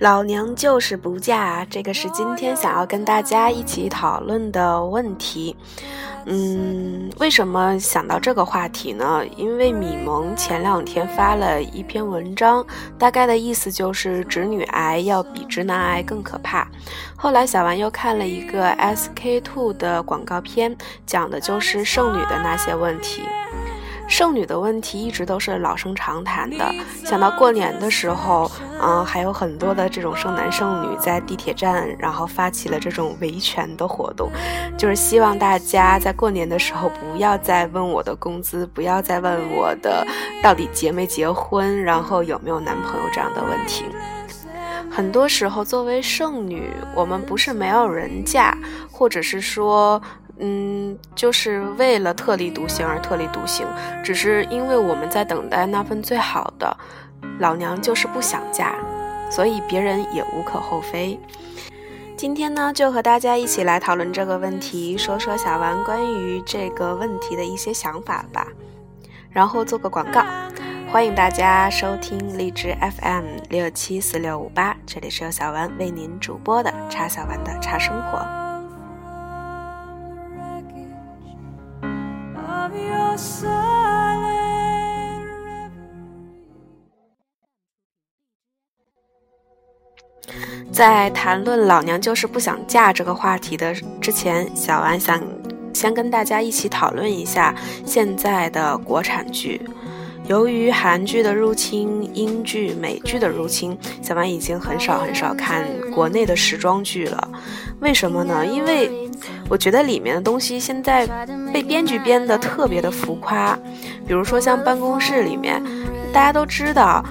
老娘就是不嫁，这个是今天想要跟大家一起讨论的问题。嗯，为什么想到这个话题呢？因为米萌前两天发了一篇文章，大概的意思就是直女癌要比直男癌更可怕。后来小丸又看了一个 SK two 的广告片，讲的就是剩女的那些问题。剩女的问题一直都是老生常谈的。想到过年的时候，嗯，还有很多的这种剩男剩女在地铁站，然后发起了这种维权的活动，就是希望大家在过年的时候不要再问我的工资，不要再问我的到底结没结婚，然后有没有男朋友这样的问题。很多时候，作为剩女，我们不是没有人嫁，或者是说。嗯，就是为了特立独行而特立独行，只是因为我们在等待那份最好的。老娘就是不想嫁，所以别人也无可厚非。今天呢，就和大家一起来讨论这个问题，说说小丸关于这个问题的一些想法吧。然后做个广告，欢迎大家收听荔枝 FM 六七四六五八，这里是由小丸为您主播的茶小丸的茶生活。在谈论“老娘就是不想嫁”这个话题的之前，小丸想先跟大家一起讨论一下现在的国产剧。由于韩剧的入侵、英剧、美剧的入侵，小丸已经很少很少看国内的时装剧了。为什么呢？因为我觉得里面的东西现在被编剧编得特别的浮夸。比如说像办公室里面，大家都知道。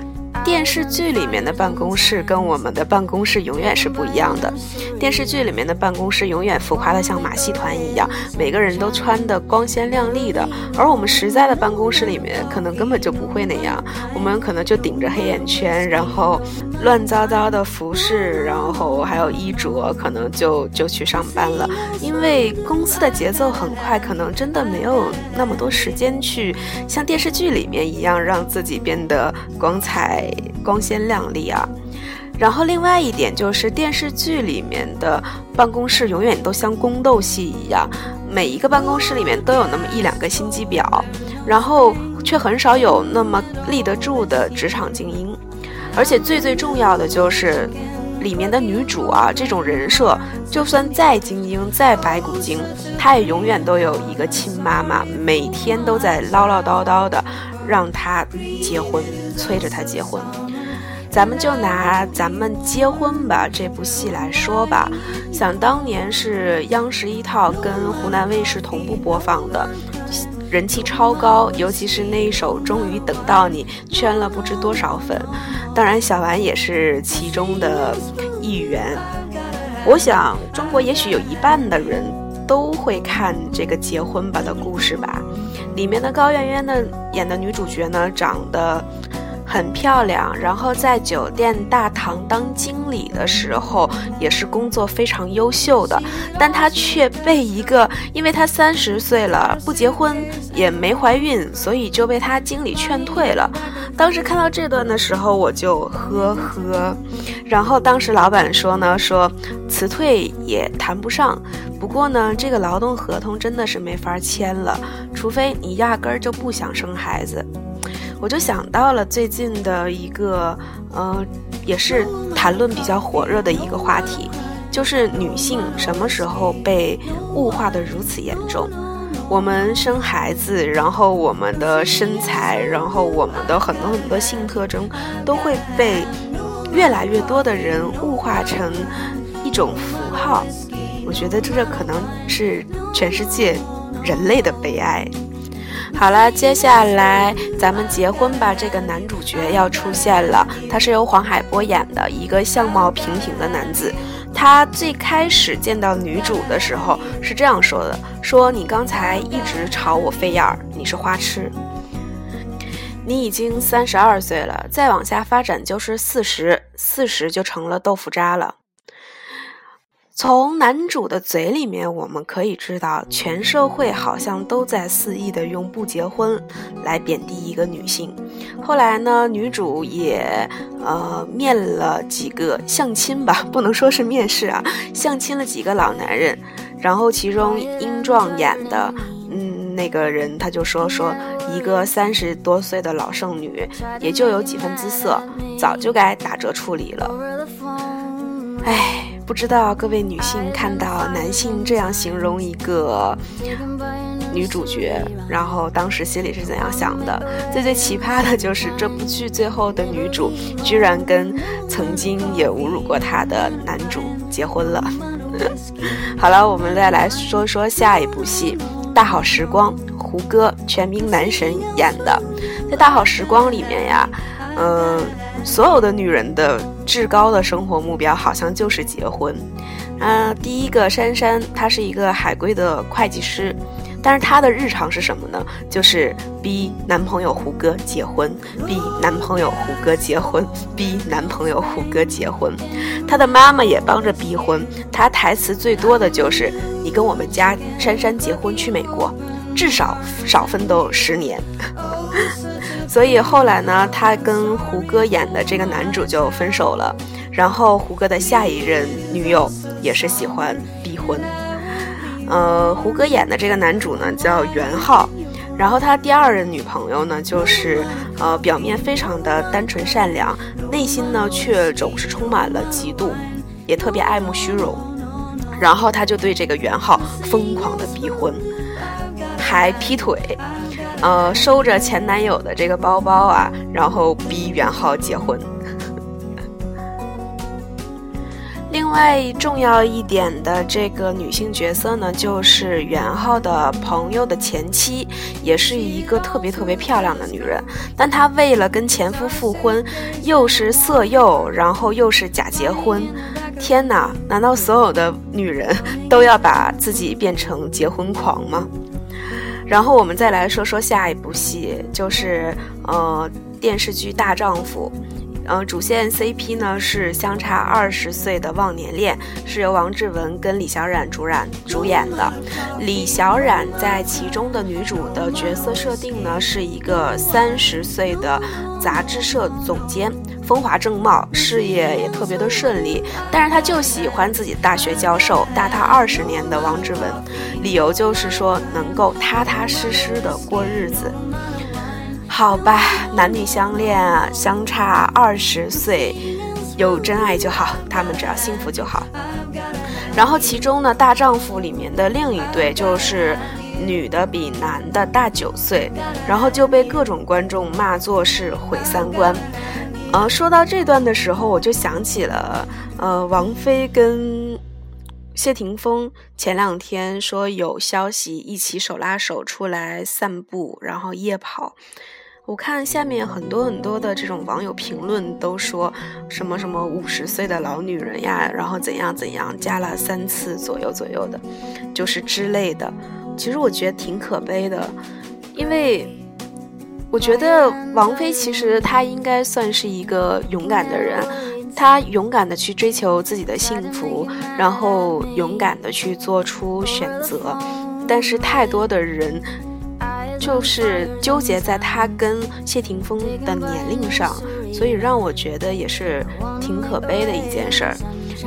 电视剧里面的办公室跟我们的办公室永远是不一样的。电视剧里面的办公室永远浮夸的像马戏团一样，每个人都穿的光鲜亮丽的。而我们实在的办公室里面，可能根本就不会那样。我们可能就顶着黑眼圈，然后乱糟糟的服饰，然后还有衣着，可能就就去上班了。因为公司的节奏很快，可能真的没有那么多时间去像电视剧里面一样让自己变得光彩。光鲜亮丽啊，然后另外一点就是电视剧里面的办公室永远都像宫斗戏一样，每一个办公室里面都有那么一两个心机婊，然后却很少有那么立得住的职场精英，而且最最重要的就是里面的女主啊，这种人设就算再精英再白骨精，她也永远都有一个亲妈妈，每天都在唠唠叨叨的让她结婚。催着他结婚，咱们就拿《咱们结婚吧》这部戏来说吧。想当年是央视一套跟湖南卫视同步播放的，人气超高，尤其是那一首《终于等到你》，圈了不知多少粉。当然，小丸也是其中的一员。我想，中国也许有一半的人都会看这个《结婚吧》的故事吧。里面的高圆圆的演的女主角呢，长得。很漂亮，然后在酒店大堂当经理的时候，也是工作非常优秀的，但她却被一个，因为她三十岁了，不结婚也没怀孕，所以就被他经理劝退了。当时看到这段的时候，我就呵呵。然后当时老板说呢，说辞退也谈不上，不过呢，这个劳动合同真的是没法签了，除非你压根儿就不想生孩子。我就想到了最近的一个，呃，也是谈论比较火热的一个话题，就是女性什么时候被物化的如此严重？我们生孩子，然后我们的身材，然后我们的很多很多性特征，都会被越来越多的人物化成一种符号。我觉得这可能是全世界人类的悲哀。好了，接下来咱们结婚吧。这个男主角要出现了，他是由黄海波演的一个相貌平平的男子。他最开始见到女主的时候是这样说的：“说你刚才一直朝我飞眼儿，你是花痴。你已经三十二岁了，再往下发展就是四十，四十就成了豆腐渣了。”从男主的嘴里面，我们可以知道，全社会好像都在肆意的用不结婚来贬低一个女性。后来呢，女主也呃面了几个相亲吧，不能说是面试啊，相亲了几个老男人。然后其中英壮演的，嗯，那个人他就说说，一个三十多岁的老剩女，也就有几分姿色，早就该打折处理了。唉。不知道各位女性看到男性这样形容一个女主角，然后当时心里是怎样想的？最最奇葩的就是这部剧最后的女主居然跟曾经也侮辱过她的男主结婚了。好了，我们再来说说下一部戏《大好时光》，胡歌全民男神演的。在《大好时光》里面呀，嗯。所有的女人的至高的生活目标好像就是结婚，啊，第一个珊珊，她是一个海归的会计师，但是她的日常是什么呢？就是逼男朋友胡歌结婚，逼男朋友胡歌结婚，逼男朋友胡歌结婚。她的妈妈也帮着逼婚，她台词最多的就是“你跟我们家珊珊结婚去美国，至少少奋斗十年。” 所以后来呢，他跟胡歌演的这个男主就分手了，然后胡歌的下一任女友也是喜欢逼婚。呃，胡歌演的这个男主呢叫袁浩，然后他第二任女朋友呢就是呃表面非常的单纯善良，内心呢却总是充满了嫉妒，也特别爱慕虚荣，然后他就对这个袁浩疯狂的逼婚，还劈腿。呃，收着前男友的这个包包啊，然后逼袁浩结婚。另外重要一点的这个女性角色呢，就是袁浩的朋友的前妻，也是一个特别特别漂亮的女人。但她为了跟前夫复婚，又是色诱，然后又是假结婚。天哪，难道所有的女人都要把自己变成结婚狂吗？然后我们再来说说下一部戏，就是呃电视剧《大丈夫》，呃主线 CP 呢是相差二十岁的忘年恋，是由王志文跟李小冉主染主演的。李小冉在其中的女主的角色设定呢是一个三十岁的杂志社总监。风华正茂，事业也特别的顺利，但是他就喜欢自己大学教授大他二十年的王志文，理由就是说能够踏踏实实的过日子。好吧，男女相恋啊，相差二十岁，有真爱就好，他们只要幸福就好。然后其中呢，大丈夫里面的另一对就是女的比男的大九岁，然后就被各种观众骂作是毁三观。呃，说到这段的时候，我就想起了，呃，王菲跟谢霆锋前两天说有消息一起手拉手出来散步，然后夜跑。我看下面很多很多的这种网友评论都说什么什么五十岁的老女人呀，然后怎样怎样加了三次左右左右的，就是之类的。其实我觉得挺可悲的，因为。我觉得王菲其实她应该算是一个勇敢的人，她勇敢的去追求自己的幸福，然后勇敢的去做出选择。但是太多的人就是纠结在她跟谢霆锋的年龄上，所以让我觉得也是挺可悲的一件事儿。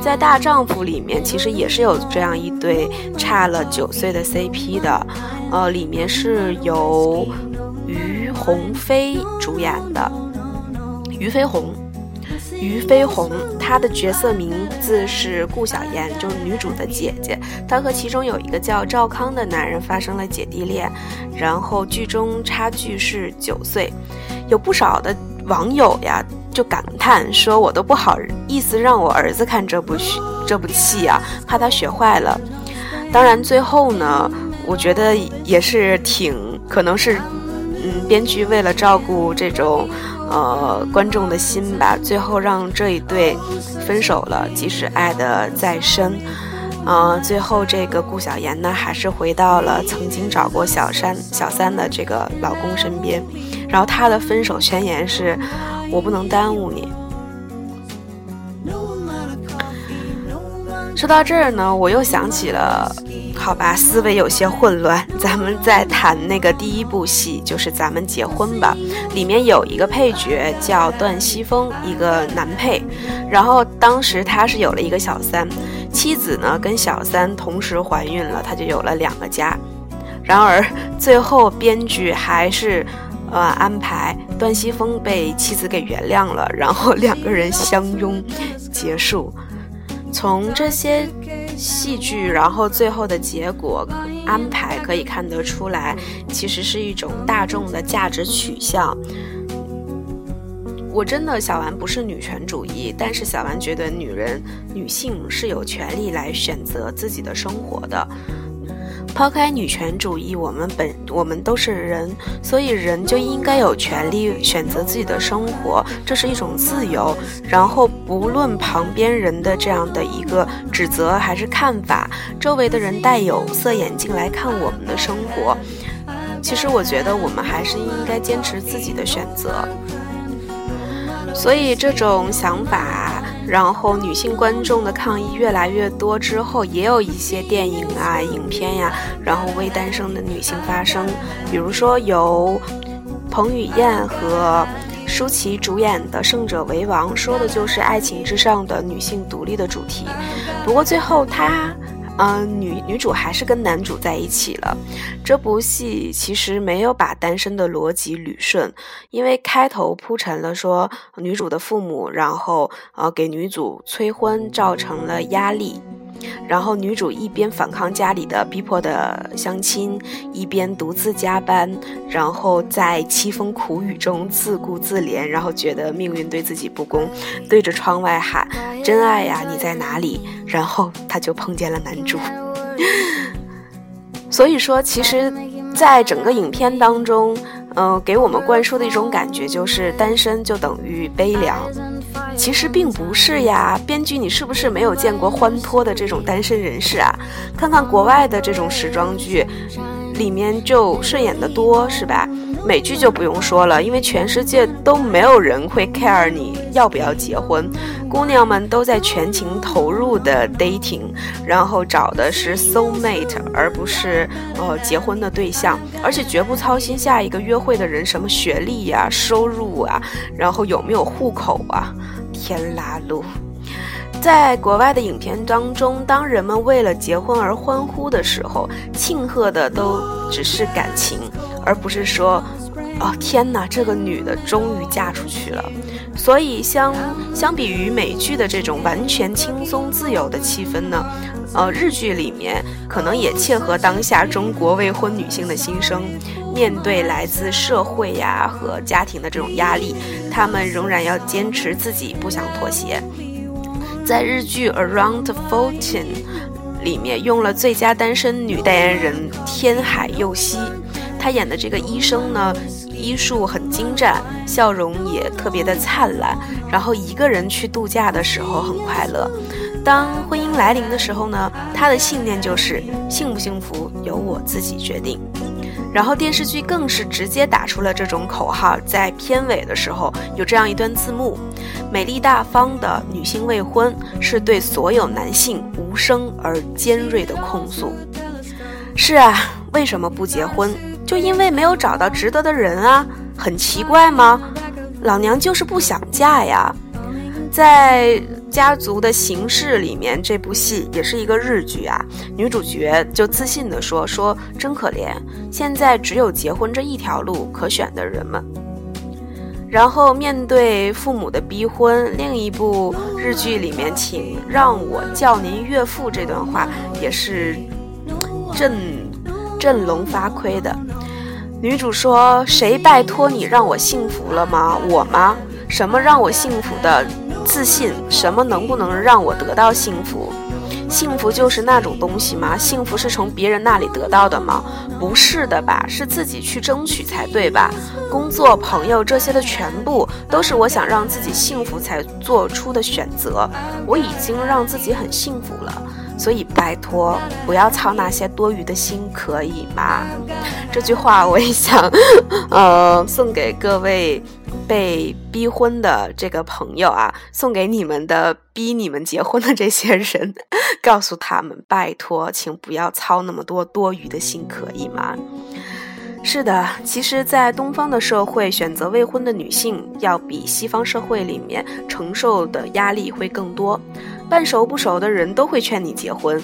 在《大丈夫》里面，其实也是有这样一对差了九岁的 CP 的，呃，里面是由。于鸿飞主演的于飞鸿，于飞鸿，她的角色名字是顾小妍，就是女主的姐姐。她和其中有一个叫赵康的男人发生了姐弟恋，然后剧中差距是九岁。有不少的网友呀就感叹说：“我都不好意思让我儿子看这部这部戏啊，怕他学坏了。”当然，最后呢，我觉得也是挺可能是。嗯，编剧为了照顾这种，呃，观众的心吧，最后让这一对分手了。即使爱的再深，呃，最后这个顾小妍呢，还是回到了曾经找过小三小三的这个老公身边。然后他的分手宣言是：我不能耽误你。说到这儿呢，我又想起了，好吧，思维有些混乱。咱们再谈那个第一部戏，就是《咱们结婚吧》，里面有一个配角叫段西风，一个男配。然后当时他是有了一个小三，妻子呢跟小三同时怀孕了，他就有了两个家。然而最后编剧还是，呃，安排段西风被妻子给原谅了，然后两个人相拥结束。从这些戏剧，然后最后的结果安排可以看得出来，其实是一种大众的价值取向。我真的小丸不是女权主义，但是小丸觉得女人、女性是有权利来选择自己的生活的。抛开女权主义，我们本我们都是人，所以人就应该有权利选择自己的生活，这是一种自由。然后不论旁边人的这样的一个指责还是看法，周围的人戴有色眼镜来看我们的生活，其实我觉得我们还是应该坚持自己的选择。所以这种想法。然后女性观众的抗议越来越多之后，也有一些电影啊、影片呀，然后为单身的女性发声。比如说由彭于晏和舒淇主演的《胜者为王》，说的就是爱情之上的女性独立的主题。不过最后他。嗯，女女主还是跟男主在一起了。这部戏其实没有把单身的逻辑捋顺，因为开头铺陈了说女主的父母，然后呃给女主催婚造成了压力。然后女主一边反抗家里的逼迫的相亲，一边独自加班，然后在凄风苦雨中自顾自怜，然后觉得命运对自己不公，对着窗外喊：“真爱呀，你在哪里？”然后她就碰见了男主。所以说，其实，在整个影片当中，嗯，给我们灌输的一种感觉就是单身就等于悲凉。其实并不是呀，编剧，你是不是没有见过欢脱的这种单身人士啊？看看国外的这种时装剧，里面就顺眼的多，是吧？美剧就不用说了，因为全世界都没有人会 care 你要不要结婚，姑娘们都在全情投入的 dating，然后找的是 soul mate，而不是呃结婚的对象，而且绝不操心下一个约会的人什么学历呀、收入啊，然后有没有户口啊。天拉路，在国外的影片当中，当人们为了结婚而欢呼的时候，庆贺的都只是感情，而不是说，哦天哪，这个女的终于嫁出去了。所以相相比于美剧的这种完全轻松自由的气氛呢，呃，日剧里面可能也切合当下中国未婚女性的心声。面对来自社会呀和家庭的这种压力，他们仍然要坚持自己，不想妥协。在日剧《Around Fourteen》里面，用了最佳单身女代言人天海佑希，她演的这个医生呢，医术很精湛，笑容也特别的灿烂。然后一个人去度假的时候很快乐，当婚姻来临的时候呢，她的信念就是幸不幸福由我自己决定。然后电视剧更是直接打出了这种口号，在片尾的时候有这样一段字幕：“美丽大方的女性未婚，是对所有男性无声而尖锐的控诉。”是啊，为什么不结婚？就因为没有找到值得的人啊？很奇怪吗？老娘就是不想嫁呀，在。家族的形式里面，这部戏也是一个日剧啊。女主角就自信地说：“说真可怜，现在只有结婚这一条路可选的人们。”然后面对父母的逼婚，另一部日剧里面，请让我叫您岳父这段话也是振振聋发聩的。女主说：“谁拜托你让我幸福了吗？我吗？什么让我幸福的？”自信什么能不能让我得到幸福？幸福就是那种东西吗？幸福是从别人那里得到的吗？不是的吧，是自己去争取才对吧？工作、朋友这些的全部都是我想让自己幸福才做出的选择。我已经让自己很幸福了。所以拜托不要操那些多余的心，可以吗？这句话我也想，呃，送给各位被逼婚的这个朋友啊，送给你们的逼你们结婚的这些人，告诉他们，拜托，请不要操那么多多余的心，可以吗？是的，其实，在东方的社会，选择未婚的女性要比西方社会里面承受的压力会更多。半熟不熟的人都会劝你结婚，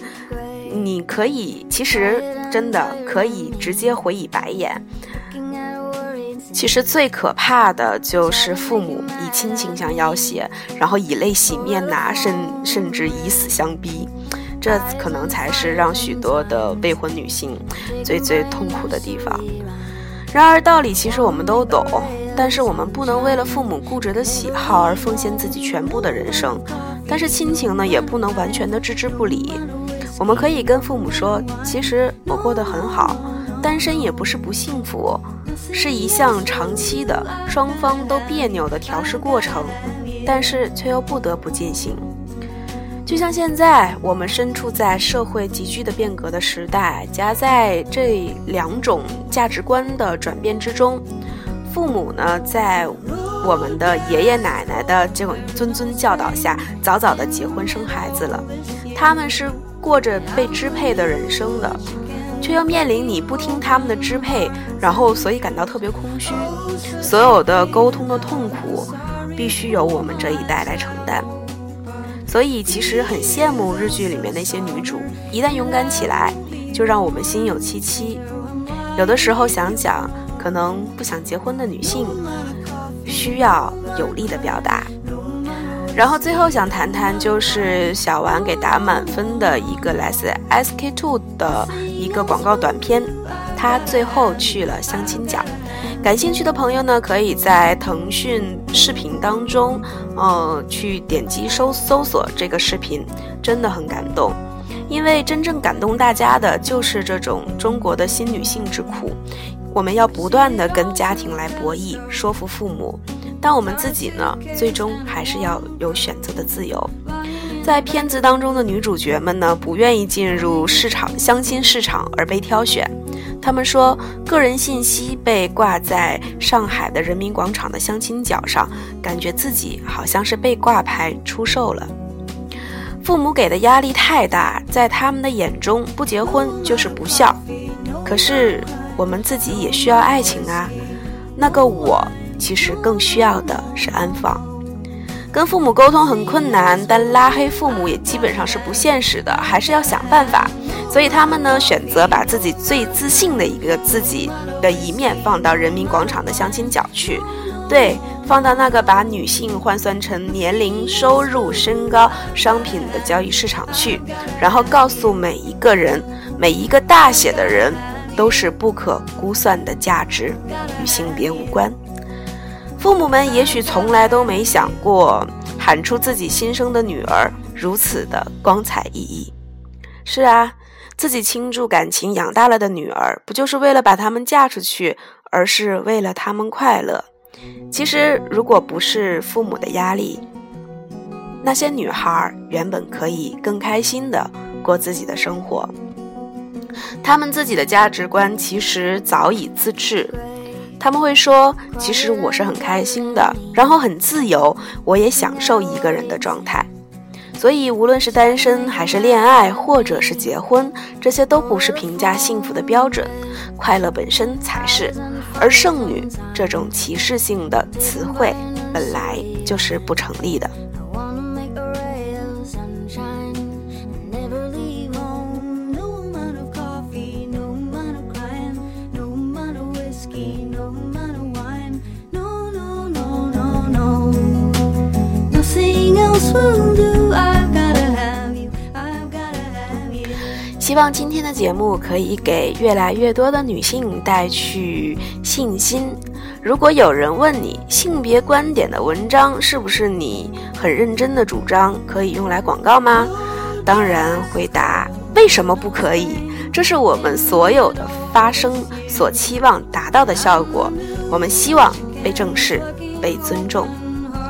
你可以，其实真的可以直接回以白眼。其实最可怕的就是父母以亲情相要挟，然后以泪洗面呐，甚甚至以死相逼，这可能才是让许多的未婚女性最最痛苦的地方。然而，道理其实我们都懂，但是我们不能为了父母固执的喜好而奉献自己全部的人生。但是亲情呢，也不能完全的置之不理。我们可以跟父母说，其实我过得很好，单身也不是不幸福，是一项长期的、双方都别扭的调试过程，但是却又不得不进行。就像现在，我们身处在社会急剧的变革的时代，夹在这两种价值观的转变之中，父母呢，在我们的爷爷奶奶的这种谆谆教导下，早早的结婚生孩子了。他们是过着被支配的人生的，却又面临你不听他们的支配，然后所以感到特别空虚。所有的沟通的痛苦，必须由我们这一代来承担。所以其实很羡慕日剧里面那些女主，一旦勇敢起来，就让我们心有戚戚。有的时候想想，可能不想结婚的女性，需要有力的表达。然后最后想谈谈，就是小丸给打满分的一个来自 SK Two 的一个广告短片，他最后去了相亲角。感兴趣的朋友呢，可以在腾讯视频当中，呃，去点击搜搜索这个视频，真的很感动。因为真正感动大家的就是这种中国的新女性之苦。我们要不断的跟家庭来博弈，说服父母，但我们自己呢，最终还是要有选择的自由。在片子当中的女主角们呢，不愿意进入市场相亲市场而被挑选。他们说，个人信息被挂在上海的人民广场的相亲角上，感觉自己好像是被挂牌出售了。父母给的压力太大，在他们的眼中，不结婚就是不孝。可是我们自己也需要爱情啊。那个我，其实更需要的是安放。跟父母沟通很困难，但拉黑父母也基本上是不现实的，还是要想办法。所以他们呢，选择把自己最自信的一个自己的一面放到人民广场的相亲角去，对，放到那个把女性换算成年龄、收入、身高、商品的交易市场去，然后告诉每一个人，每一个大写的人都是不可估算的价值，与性别无关。父母们也许从来都没想过，喊出自己新生的女儿如此的光彩熠熠。是啊。自己倾注感情养大了的女儿，不就是为了把她们嫁出去，而是为了她们快乐？其实，如果不是父母的压力，那些女孩原本可以更开心的过自己的生活。他们自己的价值观其实早已自制，他们会说：“其实我是很开心的，然后很自由，我也享受一个人的状态。”所以，无论是单身还是恋爱，或者是结婚，这些都不是评价幸福的标准，快乐本身才是。而剩女这种歧视性的词汇，本来就是不成立的。希望今天的节目可以给越来越多的女性带去信心。如果有人问你性别观点的文章是不是你很认真的主张，可以用来广告吗？当然，回答为什么不可以？这是我们所有的发声所期望达到的效果。我们希望被正视，被尊重。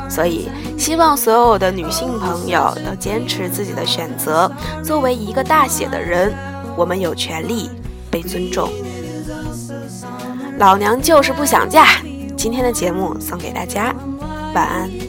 所以，希望所有的女性朋友都坚持自己的选择。作为一个大写的人，我们有权利被尊重。老娘就是不想嫁。今天的节目送给大家，晚安。